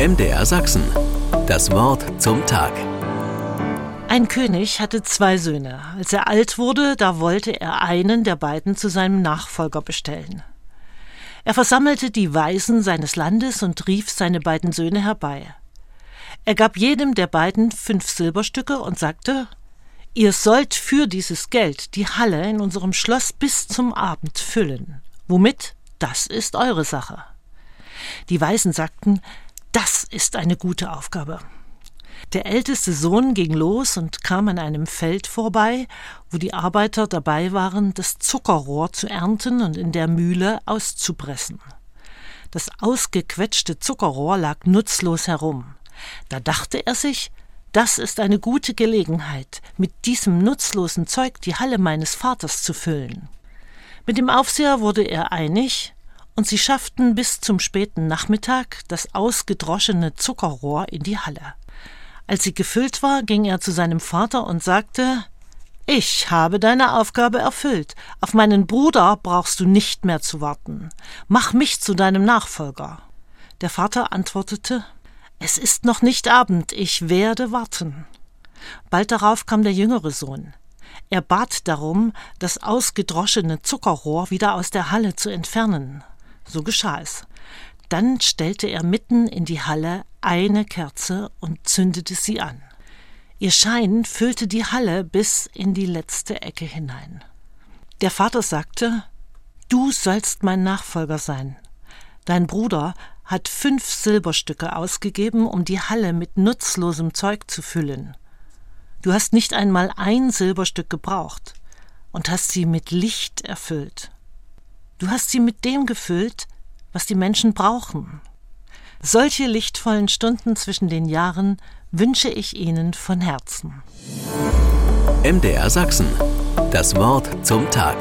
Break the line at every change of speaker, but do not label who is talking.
MDR Sachsen. Das Wort zum Tag.
Ein König hatte zwei Söhne. Als er alt wurde, da wollte er einen der beiden zu seinem Nachfolger bestellen. Er versammelte die Weisen seines Landes und rief seine beiden Söhne herbei. Er gab jedem der beiden fünf Silberstücke und sagte Ihr sollt für dieses Geld die Halle in unserem Schloss bis zum Abend füllen. Womit? Das ist eure Sache. Die Weisen sagten ist eine gute Aufgabe. Der älteste Sohn ging los und kam an einem Feld vorbei, wo die Arbeiter dabei waren, das Zuckerrohr zu ernten und in der Mühle auszupressen. Das ausgequetschte Zuckerrohr lag nutzlos herum. Da dachte er sich, das ist eine gute Gelegenheit, mit diesem nutzlosen Zeug die Halle meines Vaters zu füllen. Mit dem Aufseher wurde er einig, und sie schafften bis zum späten Nachmittag das ausgedroschene Zuckerrohr in die Halle. Als sie gefüllt war, ging er zu seinem Vater und sagte Ich habe deine Aufgabe erfüllt. Auf meinen Bruder brauchst du nicht mehr zu warten. Mach mich zu deinem Nachfolger. Der Vater antwortete es ist noch nicht Abend, ich werde warten. Bald darauf kam der jüngere Sohn. Er bat darum, das ausgedroschene Zuckerrohr wieder aus der Halle zu entfernen. So geschah es. Dann stellte er mitten in die Halle eine Kerze und zündete sie an. Ihr Schein füllte die Halle bis in die letzte Ecke hinein. Der Vater sagte Du sollst mein Nachfolger sein. Dein Bruder hat fünf Silberstücke ausgegeben, um die Halle mit nutzlosem Zeug zu füllen. Du hast nicht einmal ein Silberstück gebraucht und hast sie mit Licht erfüllt. Du hast sie mit dem gefüllt, was die Menschen brauchen. Solche lichtvollen Stunden zwischen den Jahren wünsche ich Ihnen von Herzen.
MDR Sachsen. Das Wort zum Tag.